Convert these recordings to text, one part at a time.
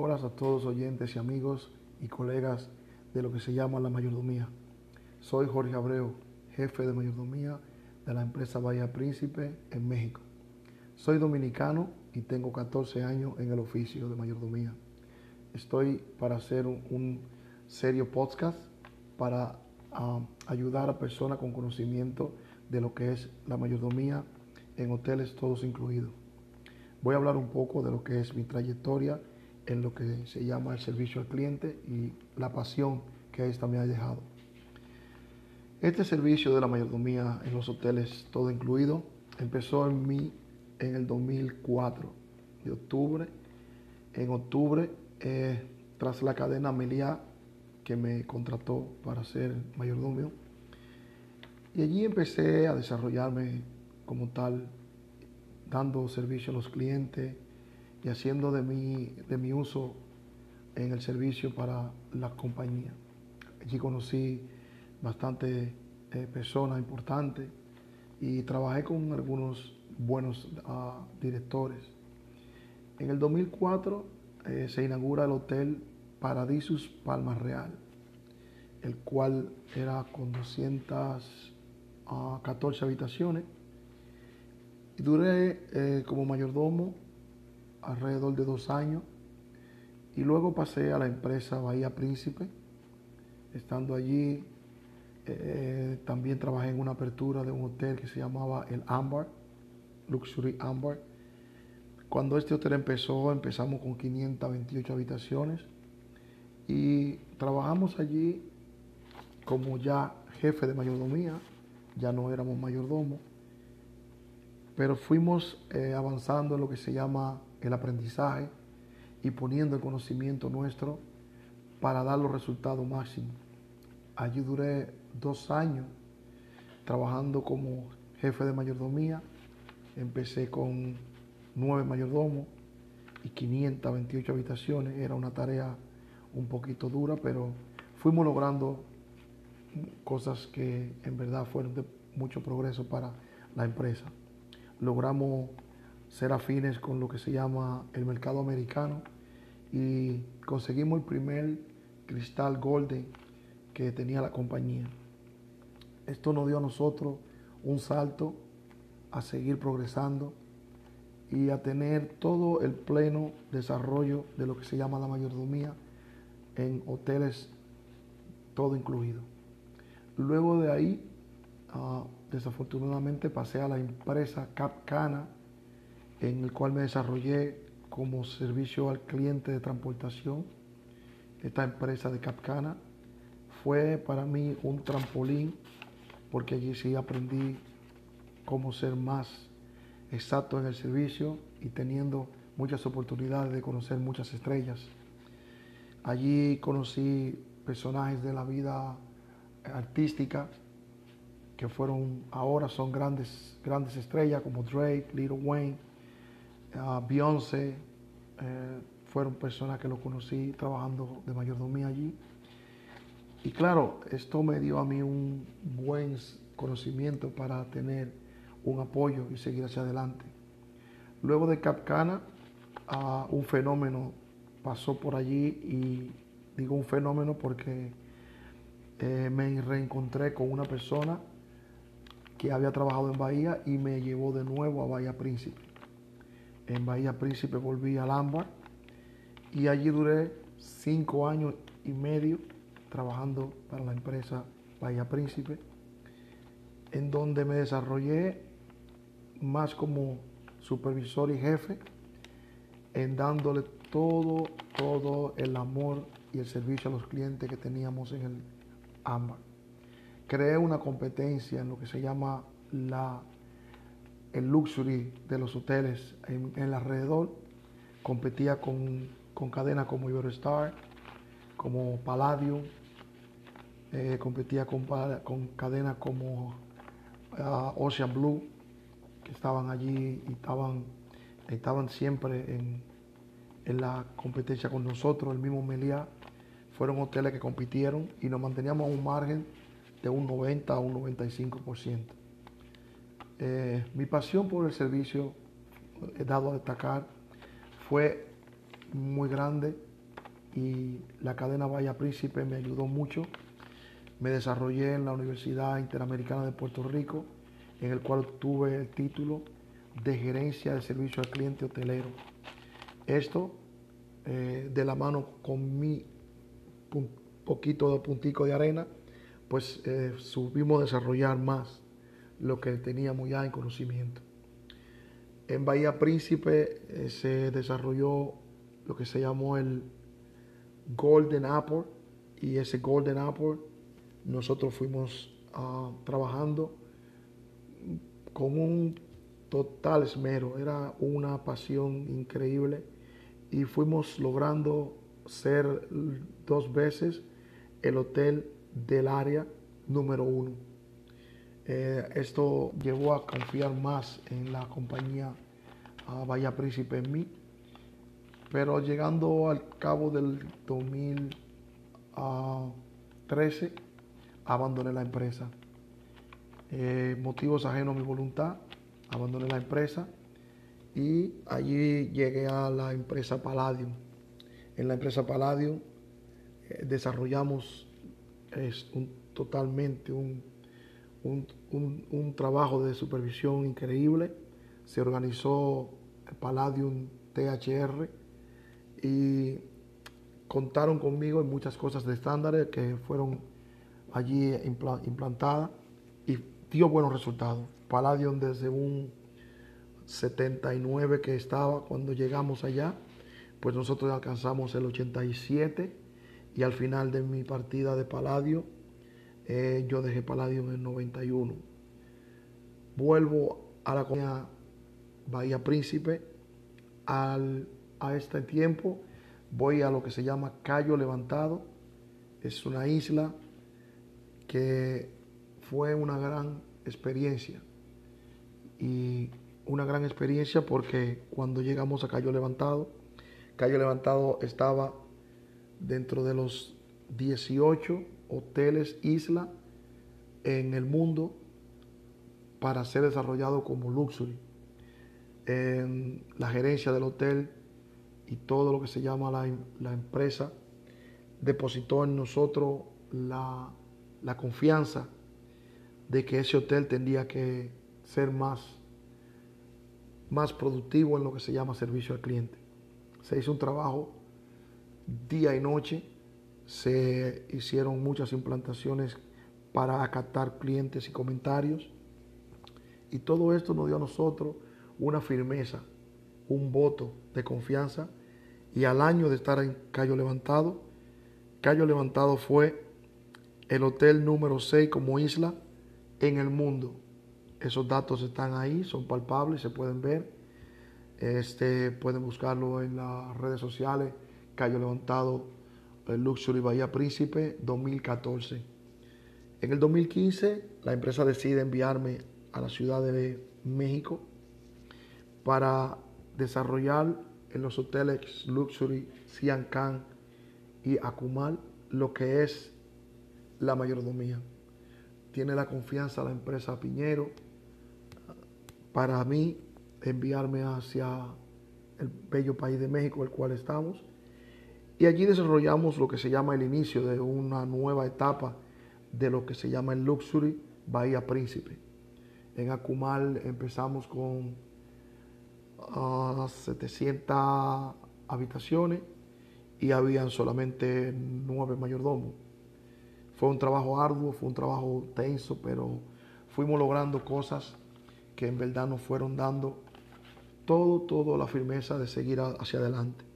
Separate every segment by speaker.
Speaker 1: Hola a todos oyentes y amigos y colegas de lo que se llama la mayordomía. Soy Jorge Abreu, jefe de mayordomía de la empresa Bahía Príncipe en México. Soy dominicano y tengo 14 años en el oficio de mayordomía. Estoy para hacer un, serio podcast para ah, ayudar a personas con conocimiento de lo que es la mayordomía en hoteles todos incluidos. Voy a hablar un poco de lo que es mi trayectoria en lo que se llama el servicio al cliente y la pasión que esta me ha dejado. Este servicio de la mayordomía en los hoteles todo incluido empezó en mí en el 2004 de octubre. En octubre, eh, tras la cadena Meliá que me contrató para ser mayordomio, y allí empecé a desarrollarme como tal, dando servicio a los clientes y haciendo de mi, de mi uso en el servicio para la compañía. Allí conocí bastante eh, personas importantes y trabajé con algunos buenos ah, directores. En el 2004 eh, se inaugura el Hotel Paradisus Palma Real, el cual era con 200 a 14 habitaciones. Y duré eh, como mayordomo alrededor de dos años. Y luego pasé a la empresa Bahía Príncipe. Estando allí, eh, también trabajé en una apertura de un hotel que se llamaba el Ambar, Luxury Ambar. Cuando este hotel empezó, empezamos con 528 habitaciones y trabajamos allí como ya jefe de mayordomía ya no éramos mayordomo, pero fuimos eh, avanzando en lo que se llama el aprendizaje y poniendo el conocimiento nuestro para dar los resultados máximos. Allí duré dos años trabajando como jefe de mayordomía. Empecé con nueve mayordomos y 528 habitaciones. Era una tarea un poquito dura, pero fuimos logrando cosas que en verdad fueron de mucho progreso para la empresa. Logramos ser afines con lo que se llama el mercado americano y conseguimos el primer cristal golden que tenía la compañía. Esto nos dio a nosotros un salto a seguir progresando y a tener todo el pleno desarrollo de lo que se llama la mayordomía en hoteles todo incluido. Luego de ahí, ah, desafortunadamente pasé a la empresa Capcana, en el cual me desarrollé como servicio al cliente de transportación. Esta empresa de Capcana fue para mí un trampolín porque allí sí aprendí cómo ser más exacto en el servicio y teniendo muchas oportunidades de conocer muchas estrellas. Allí conocí personajes de la vida artística que fueron ahora son grandes, grandes estrellas como Drake, Little Wayne, uh, Beyoncé, eh, fueron personas que lo conocí trabajando de mayordomía allí. Y claro, esto me dio a mí un buen conocimiento para tener un apoyo y seguir hacia adelante. Luego de Capcana, uh, un fenómeno pasó por allí y digo un fenómeno porque eh, me reencontré con una persona que había trabajado en Bahía y me llevó de nuevo a Bahía Príncipe. En Bahía Príncipe volví al Ámbar y allí duré cinco años y medio trabajando para la empresa Bahía Príncipe, en donde me desarrollé más como supervisor y jefe, en dándole todo, todo el amor y el servicio a los clientes que teníamos en el Creé una competencia en lo que se llama la, el luxury de los hoteles en, el alrededor. Competía con, cadenas como Eurostar, como Palladium, eh, competía con, con cadenas como ah, Ocean Blue, que estaban allí y estaban, estaban siempre en, en la competencia con nosotros, el mismo Meliá fueron hoteles que compitieron y nos manteníamos a un margen de un 90 a un 95%. Eh, mi pasión por el servicio, he dado a destacar, fue muy grande y la cadena Bahía Príncipe me ayudó mucho. Me desarrollé en la Universidad Interamericana de Puerto Rico, en el cual obtuve el título de gerencia de servicio al cliente hotelero. Esto eh, de la mano con mi poquito de puntico de arena, pues eh, subimos a desarrollar más lo que teníamos ya en conocimiento. En Bahía Príncipe eh, se desarrolló lo que se llamó el Golden Apple y ese Golden Apple nosotros fuimos ah, trabajando con un total esmero, era una pasión increíble y fuimos logrando ser dos veces el hotel del área número uno. Eh, esto llevó a confiar más en la compañía uh, Príncipe en mí, pero llegando al cabo del 2013 abandoné la empresa. Eh, motivos ajenos a mi voluntad, abandoné la empresa y allí llegué a la empresa Palladium. En la empresa Palladium eh, desarrollamos un, totalmente un, un, trabajo de supervisión increíble. Se organizó el Palladium THR y contaron conmigo en muchas cosas de estándares que fueron allí implantadas y dio buenos resultados. Palladium desde un 79 que estaba cuando llegamos allá, pues nosotros alcanzamos el 87 y al final de mi partida de Paladio, eh, yo dejé Paladio en el 91. Vuelvo a la colonia Bahía Príncipe. Al, a este tiempo voy a lo que se llama Cayo Levantado. Es una isla que fue una gran experiencia. Y una gran experiencia porque cuando llegamos a Cayo Levantado, Cayo Levantado estaba dentro de los 18 hoteles isla en el mundo para ser desarrollado como luxury. La gerencia del hotel y todo lo que se llama la, la empresa depositó en nosotros la, la confianza de que ese hotel tendría que ser más más productivo en lo que se llama servicio al cliente. Se hizo un trabajo día y noche, se hicieron muchas implantaciones para acatar clientes y comentarios y todo esto nos dio a nosotros una firmeza, un voto de confianza y al año de estar en Cayo Levantado, Cayo Levantado fue el hotel número 6 como isla en el mundo esos datos están ahí, son palpables, se pueden ver. Este, pueden buscarlo en las redes sociales. Cayo Levantado, Luxury Bahía Príncipe 2014. En el 2015, la empresa decide enviarme a la Ciudad de México para desarrollar en los hoteles Luxury, Can y Akumal lo que es la mayordomía. Tiene la confianza la empresa Piñero, para mí enviarme hacia el bello país de México, el cual estamos. Y allí desarrollamos lo que se llama el inicio de una nueva etapa de lo que se llama el Luxury Bahía Príncipe. En Acumal empezamos con 700 ah, habitaciones y habían solamente nueve mayordomos. Fue un trabajo arduo, fue un trabajo tenso, pero fuimos logrando cosas que en verdad nos fueron dando todo, todo la firmeza de seguir hacia adelante.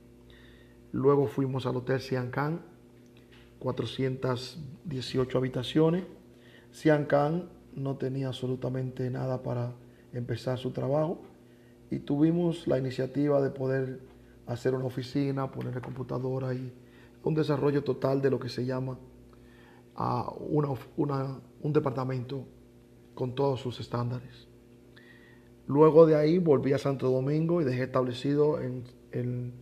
Speaker 1: Luego fuimos al Hotel Siancán, 418 habitaciones. Siancán no tenía absolutamente nada para empezar su trabajo y tuvimos la iniciativa de poder hacer una oficina, ponerle computadora y un desarrollo total de lo que se llama uh, un departamento con todos sus estándares. Luego de ahí volví a Santo Domingo y dejé establecido en, en,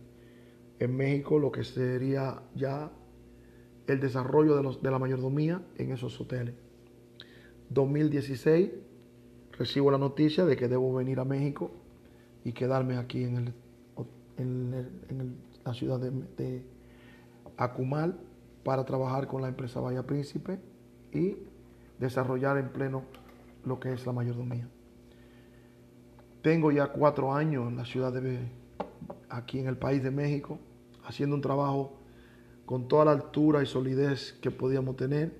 Speaker 1: México lo que sería ya el desarrollo de, los, de la mayordomía en esos hoteles. 2016 recibo la noticia de que debo venir a México y quedarme aquí en, el, en, la ciudad de, de Acumal para trabajar con la empresa Bahía Príncipe y desarrollar en pleno lo que es la mayordomía. Tengo ya cuatro años en la ciudad de aquí en el país de México, haciendo un trabajo con toda la altura y solidez que podíamos tener.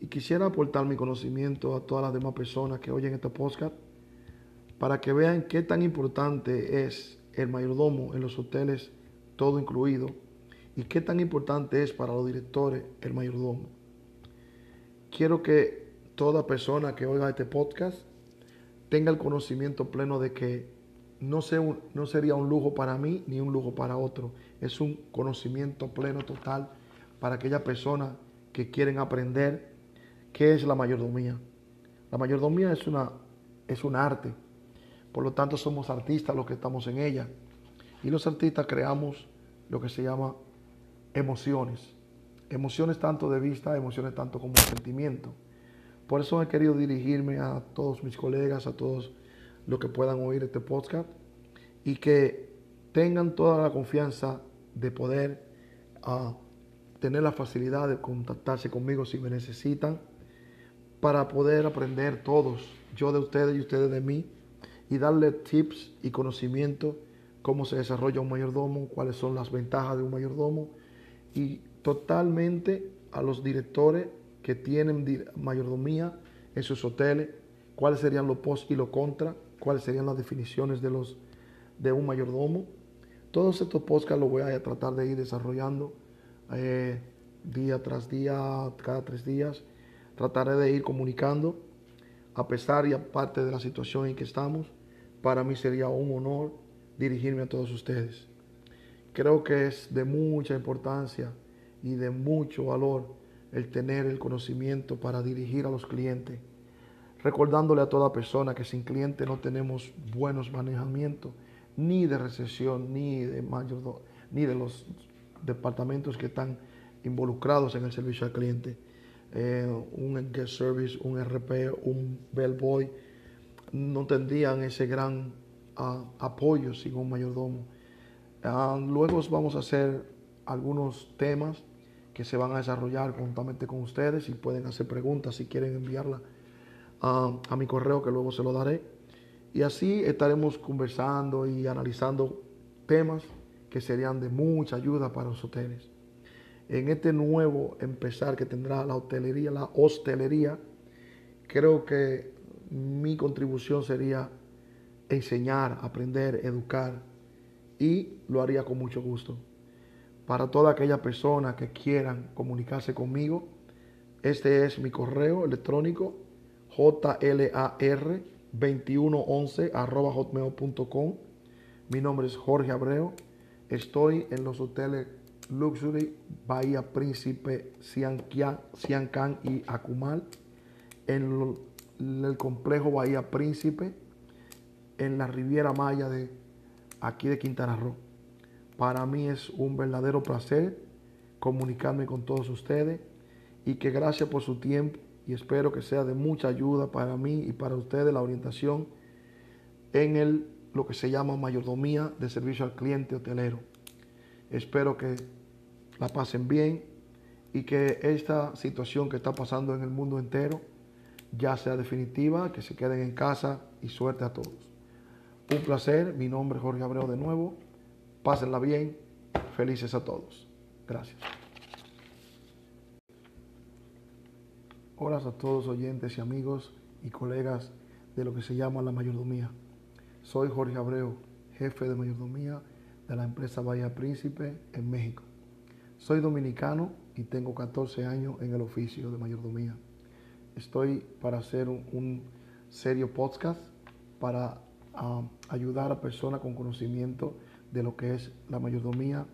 Speaker 1: Y quisiera aportar mi conocimiento a todas las demás personas que oyen este podcast para que vean qué tan importante es el mayordomo en los hoteles, todo incluido, y qué tan importante es para los directores el mayordomo. Quiero que toda persona que oiga este podcast tenga el conocimiento pleno de que no, no sería un lujo para mí ni un lujo para otro. Es un conocimiento pleno total para aquellas personas que quieren aprender qué es la mayordomía. La mayordomía es, una, es un arte. Por lo tanto, somos artistas los que estamos en ella. Y los artistas creamos lo que se llama emociones. Emociones tanto de vista, emociones tanto como sentimiento. Por eso he querido dirigirme a todos mis colegas, a todos los que puedan oír este podcast y que tengan toda la confianza de poder ah, tener la facilidad de contactarse conmigo si me necesitan para poder aprender todos, yo de ustedes y ustedes de mí, y darle tips y conocimiento cómo se desarrolla un mayordomo, cuáles son las ventajas de un mayordomo y totalmente a los directores que tienen mayordomía en sus hoteles, cuáles serían los pos y los contra, cuáles serían las definiciones de, los, de un mayordomo. Todos estos podcasts los voy a tratar de ir desarrollando eh, día tras día, cada tres días. Trataré de ir comunicando, a pesar y aparte de la situación en que estamos. Para mí sería un honor dirigirme a todos ustedes. Creo que es de mucha importancia y de mucho valor el tener el conocimiento para dirigir a los clientes, recordándole a toda persona que sin cliente no tenemos buenos manejamientos, ni de recesión, ni de mayor, ni de los departamentos que están involucrados en el servicio al cliente. Eh, un guest service, un RP, un bellboy, no tendrían ese gran ah, apoyo sin un mayordomo. Ah, luego vamos a hacer algunos temas que se van a desarrollar juntamente con ustedes y pueden hacer preguntas si quieren enviarla a, a mi correo que luego se lo daré. Y así estaremos conversando y analizando temas que serían de mucha ayuda para los hoteles. En este nuevo empezar que tendrá la hotelería, la hostelería, creo que mi contribución sería enseñar, aprender, educar y lo haría con mucho gusto para toda aquella persona que quieran comunicarse conmigo. Este es mi correo electrónico jlar2111 arroba hotmail.com. Mi nombre es Jorge Abreu. Estoy en los hoteles Luxury, Bahía Príncipe, Ciancán y Acumal. En el complejo Bahía Príncipe, en la Riviera Maya de aquí de Quintana Roo. Para mí es un verdadero placer comunicarme con todos ustedes y que gracias por su tiempo y espero que sea de mucha ayuda para mí y para ustedes la orientación en el, lo que se llama mayordomía de servicio al cliente hotelero. Espero que la pasen bien y que esta situación que está pasando en el mundo entero ya sea definitiva, que se queden en casa y suerte a todos. Un placer, mi nombre es Jorge Abreu de nuevo Pásenla bien. Felices a todos. Gracias. Hola a todos oyentes y amigos y colegas de lo que se llama la mayordomía. Soy Jorge Abreu, jefe de mayordomía de la empresa Bahía Príncipe en México. Soy dominicano y tengo 14 años en el oficio de mayordomía. Estoy para hacer un, serio podcast para ah, ayudar a personas con conocimiento de lo que es la mayordomía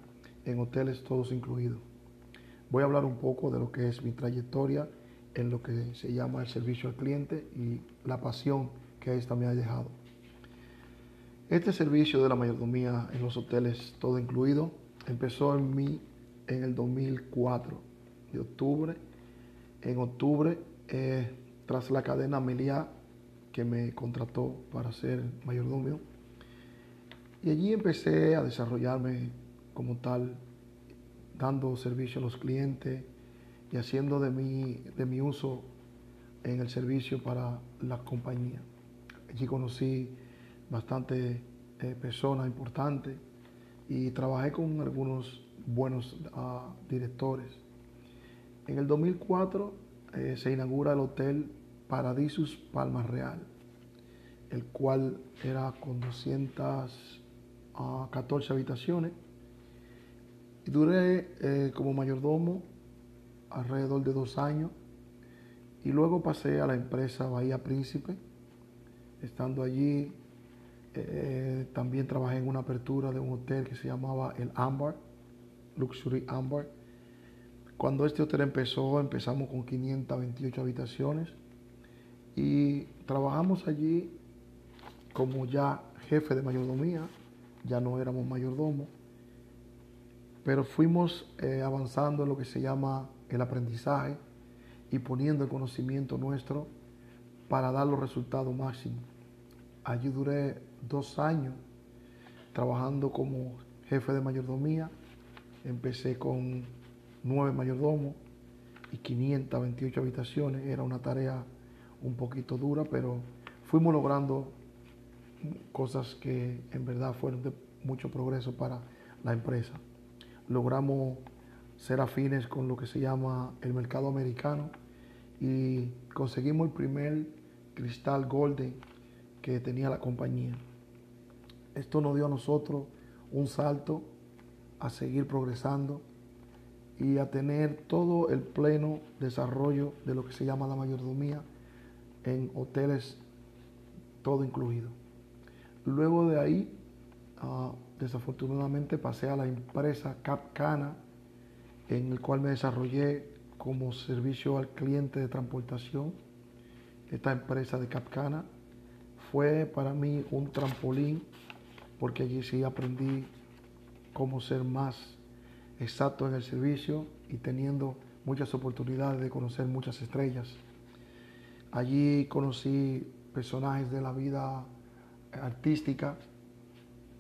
Speaker 1: en hoteles todos incluidos. Voy a hablar un poco de lo que es mi trayectoria en lo que se llama el servicio al cliente y la pasión que esta me ha dejado. Este servicio de la mayordomía en los hoteles todo incluido empezó en mí en el 2004 de octubre. En octubre, eh, tras la cadena Meliá que me contrató para ser mayordomio, y allí empecé a desarrollarme como tal dando servicio a los clientes y haciendo de mi, de mi uso en el servicio para la compañía. Allí conocí bastantes eh, personas importantes y trabajé con algunos buenos uh, directores. En el 2004 eh, se inaugura el Hotel Paradisus Palma Real, el cual era con 214 habitaciones. Y duré eh, como mayordomo alrededor de dos años y luego pasé a la empresa Bahía Príncipe. Estando allí, eh, también trabajé en una apertura de un hotel que se llamaba el Ambar, Luxury Ambar. Cuando este hotel empezó, empezamos con 528 habitaciones y trabajamos allí como ya jefe de mayordomía, ya no éramos mayordomo, pero fuimos eh, avanzando en lo que se llama el aprendizaje y poniendo el conocimiento nuestro para dar los resultados máximos. Allí duré dos años trabajando como jefe de mayordomía. Empecé con nueve mayordomos y 528 habitaciones. Era una tarea un poquito dura, pero fuimos logrando cosas que en verdad fueron de mucho progreso para la empresa. Logramos ser afines con lo que se llama el mercado americano y conseguimos el primer cristal golden que tenía la compañía. Esto nos dio a nosotros un salto a seguir progresando y a tener todo el pleno desarrollo de lo que se llama la mayordomía en hoteles, todo incluido. Luego de ahí, ah, desafortunadamente pasé a la empresa Capcana, en el cual me desarrollé como servicio al cliente de transportación. Esta empresa de Capcana fue para mí un trampolín porque allí sí aprendí cómo ser más exacto en el servicio y teniendo muchas oportunidades de conocer muchas estrellas. Allí conocí personajes de la vida artística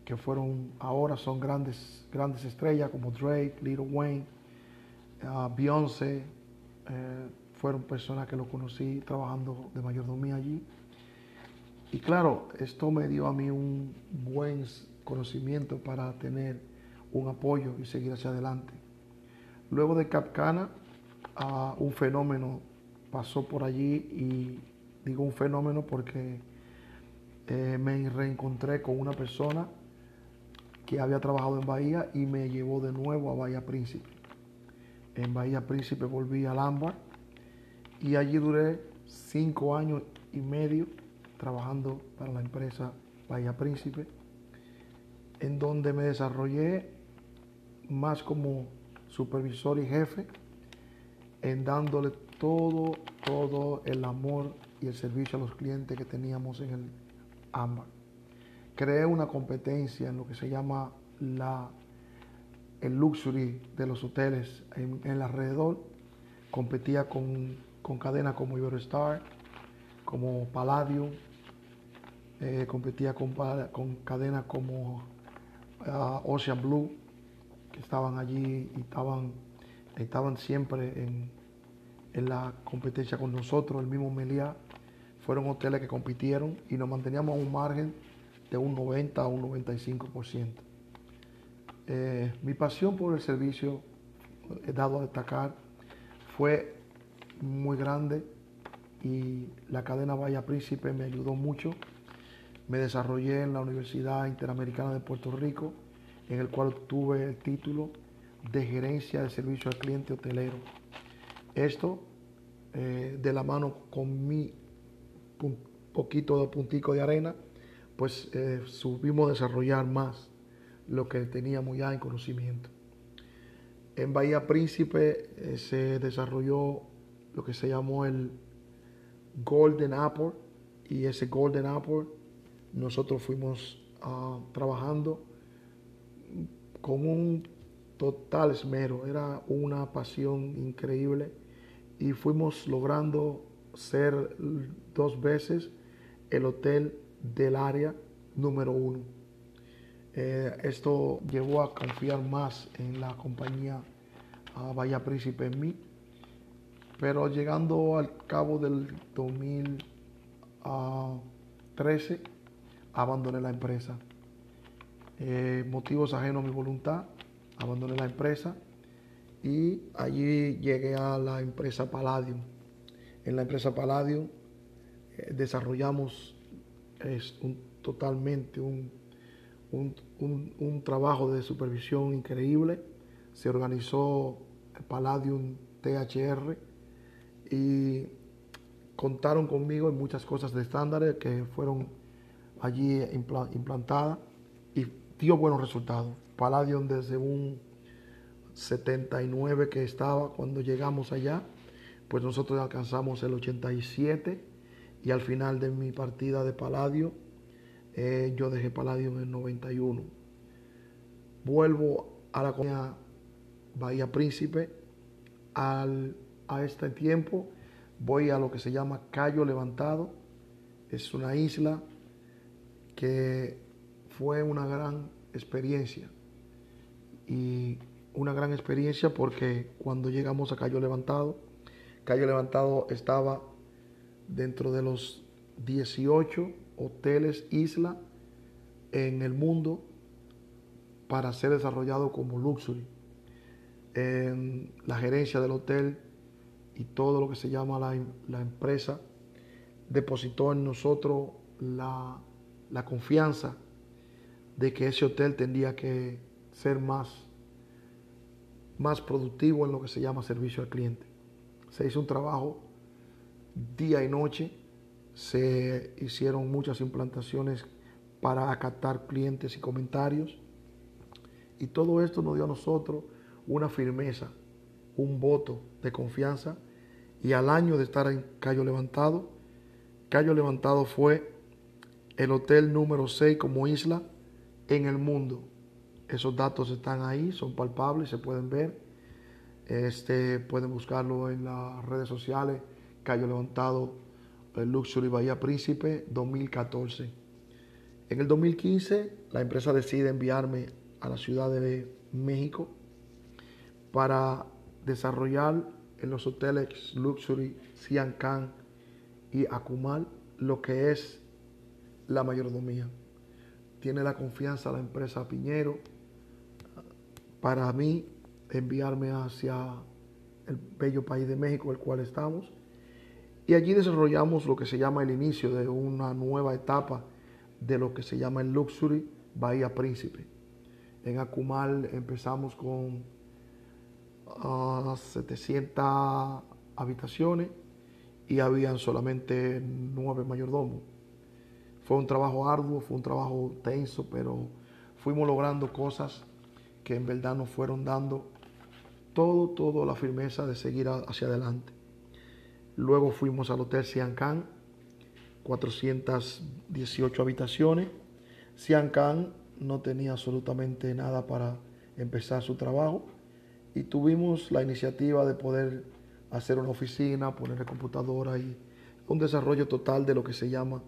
Speaker 1: que fueron ahora son grandes grandes estrellas como Drake, Little Wayne, Beyoncé, eh, fueron personas que lo conocí trabajando de mayordomía allí. Y claro, esto me dio a mí un buen conocimiento para tener un apoyo y seguir hacia adelante. Luego de Capcana, un fenómeno pasó por allí y digo un fenómeno porque eh, me reencontré con una persona que había trabajado en Bahía y me llevó de nuevo a Bahía Príncipe. En Bahía Príncipe volví al Ámbar y allí duré cinco años y medio trabajando para la empresa Bahía Príncipe, en donde me desarrollé más como supervisor y jefe, en dándole todo, todo el amor y el servicio a los clientes que teníamos en el AMBA. Creé una competencia en lo que se llama la el luxury de los hoteles en, el alrededor. Competía con, cadenas como Eurostar, como Palladium, eh, competía con, con cadenas como ah, Ocean Blue, que estaban allí y estaban, estaban siempre en, en la competencia con nosotros, el mismo Meliá. Fueron hoteles que compitieron y nos manteníamos a un margen de un 90 a un 95%. Eh, mi pasión por el servicio, he dado a destacar, fue muy grande y la cadena Vaya Príncipe me ayudó mucho. Me desarrollé en la Universidad Interamericana de Puerto Rico, en el cual obtuve el título de gerencia de servicio al cliente hotelero. Esto eh, de la mano con mi poquito de puntico de arena, pues eh, subimos a desarrollar más lo que teníamos ya en conocimiento. En Bahía Príncipe eh, se desarrolló lo que se llamó el Golden Apple y ese Golden Apple nosotros fuimos ah, trabajando con un total esmero, era una pasión increíble y fuimos logrando ser dos veces el hotel del área número uno. Eh, esto llevó a confiar más en la compañía Bahía Príncipe en mí. Pero llegando al cabo del 2013, abandoné la empresa. Eh, motivos ajenos a mi voluntad, abandoné la empresa y allí llegué a la empresa Palladium. En la empresa Palladium eh, desarrollamos totalmente un, un, trabajo de supervisión increíble. Se organizó el Palladium THR y contaron conmigo en muchas cosas de estándares que fueron allí implantadas y dio buenos resultados. Palladium desde un 79 que estaba cuando llegamos allá, pues nosotros alcanzamos el 87 y al final de mi partida de Paladio, eh, yo dejé Paladio en el 91. Vuelvo a la colonia Bahía Príncipe. Al, a este tiempo voy a lo que se llama Cayo Levantado. Es una isla que fue una gran experiencia. Y una gran experiencia porque cuando llegamos a Cayo Levantado, Cayo Levantado estaba dentro de los 18 hoteles isla en el mundo para ser desarrollado como luxury. La gerencia del hotel y todo lo que se llama la, empresa depositó en nosotros la, la confianza de que ese hotel tendría que ser más más productivo en lo que se llama servicio al cliente. Se hizo un trabajo día y noche, se hicieron muchas implantaciones para acatar clientes y comentarios y todo esto nos dio a nosotros una firmeza, un voto de confianza y al año de estar en Cayo Levantado, Cayo Levantado fue el hotel número 6 como isla en el mundo esos datos están ahí, son palpables, se pueden ver. Este, pueden buscarlo en las redes sociales. Cayo Levantado, Luxury Bahía Príncipe 2014. En el 2015, la empresa decide enviarme a la Ciudad de México para desarrollar en los hoteles Luxury, Sian y Akumal lo que es la mayordomía. Tiene la confianza la empresa Piñero, para mí enviarme hacia el bello país de México, el cual estamos. Y allí desarrollamos lo que se llama el inicio de una nueva etapa de lo que se llama el Luxury Bahía Príncipe. En Acumal empezamos con 700 ah, habitaciones y habían solamente nueve mayordomos. Fue un trabajo arduo, fue un trabajo tenso, pero fuimos logrando cosas que en verdad nos fueron dando todo, todo la firmeza de seguir hacia adelante. Luego fuimos al Hotel Siancán, 418 habitaciones. Siancán no tenía absolutamente nada para empezar su trabajo y tuvimos la iniciativa de poder hacer una oficina, poner computadora y un desarrollo total de lo que se llama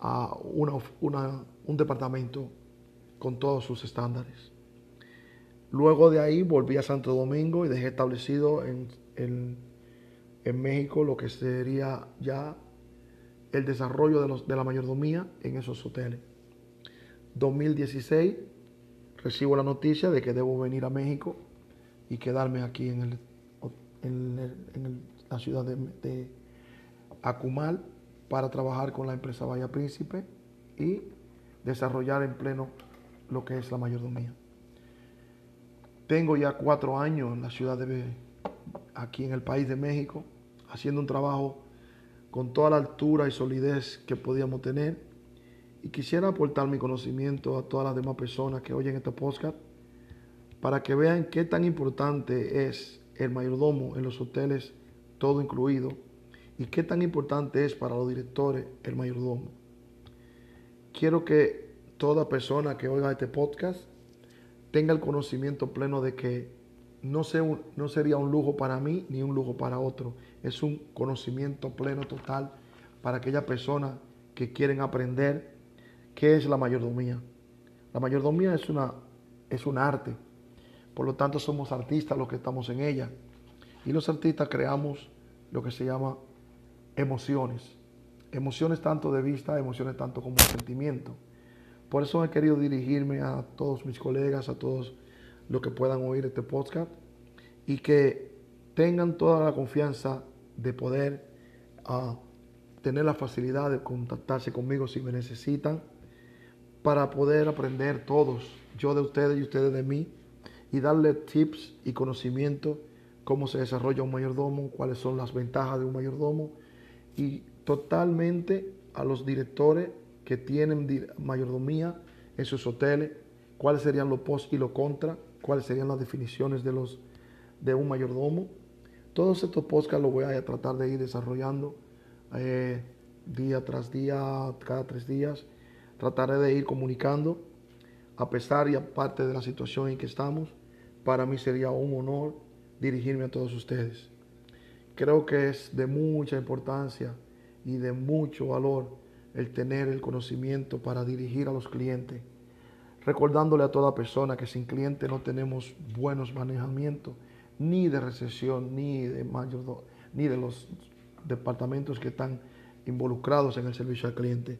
Speaker 1: a un departamento con todos sus estándares. Luego de ahí volví a Santo Domingo y dejé establecido en, en, México lo que sería ya el desarrollo de, la mayordomía en esos hoteles. 2016 recibo la noticia de que debo venir a México y quedarme aquí en, en, la ciudad de, Acumal para trabajar con la empresa Vaya Príncipe y desarrollar en pleno lo que es la mayordomía. Tengo ya cuatro años en la ciudad de, aquí en el país de México, haciendo un trabajo con toda la altura y solidez que podíamos tener. Y quisiera aportar mi conocimiento a todas las demás personas que oyen este podcast para que vean qué tan importante es el mayordomo en los hoteles, todo incluido, y qué tan importante es para los directores el mayordomo. Quiero que toda persona que oiga este podcast tenga el conocimiento pleno de que no, no sería un lujo para mí ni un lujo para otro. Es un conocimiento pleno total para aquellas personas que quieren aprender qué es la mayordomía. La mayordomía es, una, es un arte, Por lo tanto, somos artistas los que estamos en ella. Y los artistas creamos lo que se llama emociones. Emociones tanto de vista, emociones tanto como de sentimiento. Por eso he querido dirigirme a todos mis colegas, a todos los que puedan oír este podcast y que tengan toda la confianza de poder ah, tener la facilidad de contactarse conmigo si me necesitan para poder aprender todos, yo de ustedes y ustedes de mí, y darle tips y conocimiento cómo se desarrolla un mayordomo, cuáles son las ventajas de un mayordomo y totalmente a los directores que tienen mayordomía en sus hoteles, cuáles serían los pos y los contra, cuáles serían las definiciones de, los, de un mayordomo. Todos estos podcasts los voy a tratar de ir desarrollando eh, día tras día, cada tres días. Trataré de ir comunicando, a pesar y aparte de la situación en que estamos. Para mí sería un honor dirigirme a todos ustedes. Creo que es de mucha importancia y de mucho valor el tener el conocimiento para dirigir a los clientes, recordándole a toda persona que sin cliente no tenemos buenos manejamientos, ni de recesión, ni de mayor, ni de los departamentos que están involucrados en el servicio al cliente.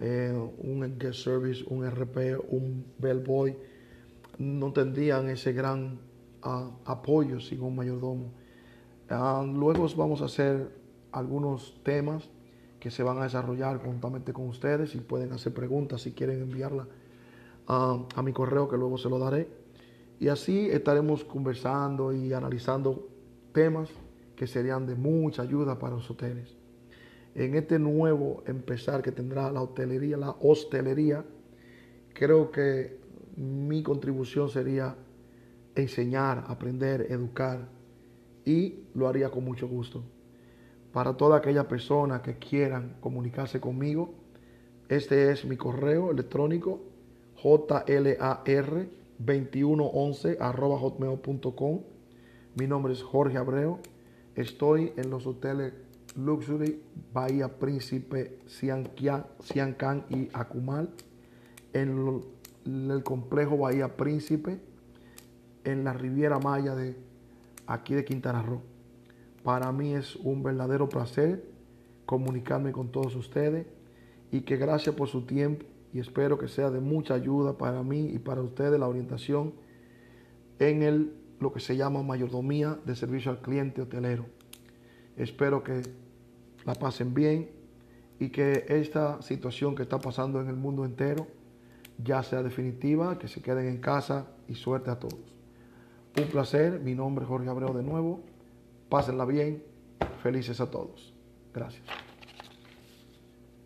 Speaker 1: Eh, un guest service, un RP, un bellboy, no tendrían ese gran uh, apoyo sin un mayordomo. Uh, luego vamos a hacer algunos temas que se van a desarrollar juntamente con ustedes y pueden hacer preguntas si quieren enviarla a mi correo que luego se lo daré. Y así estaremos conversando y analizando temas que serían de mucha ayuda para los hoteles. En este nuevo empezar que tendrá la hotelería, la hostelería, creo que mi contribución sería enseñar, aprender, educar y lo haría con mucho gusto. Para toda aquella persona que quieran comunicarse conmigo, este es mi correo electrónico jlar2111 hotmail.com. Mi nombre es Jorge Abreu. Estoy en los hoteles Luxury, Bahía Príncipe, Ciancán y Acumal. En, el complejo Bahía Príncipe, en la Riviera Maya de aquí de Quintana Roo. Para mí es un verdadero placer comunicarme con todos ustedes y que gracias por su tiempo y espero que sea de mucha ayuda para mí y para ustedes la orientación en el lo que se llama mayordomía de servicio al cliente hotelero. Espero que la pasen bien y que esta situación que está pasando en el mundo entero ya sea definitiva, que se queden en casa y suerte a todos. Un placer, mi nombre es Jorge Abreu de nuevo. Pásenla bien, felices a todos. Gracias.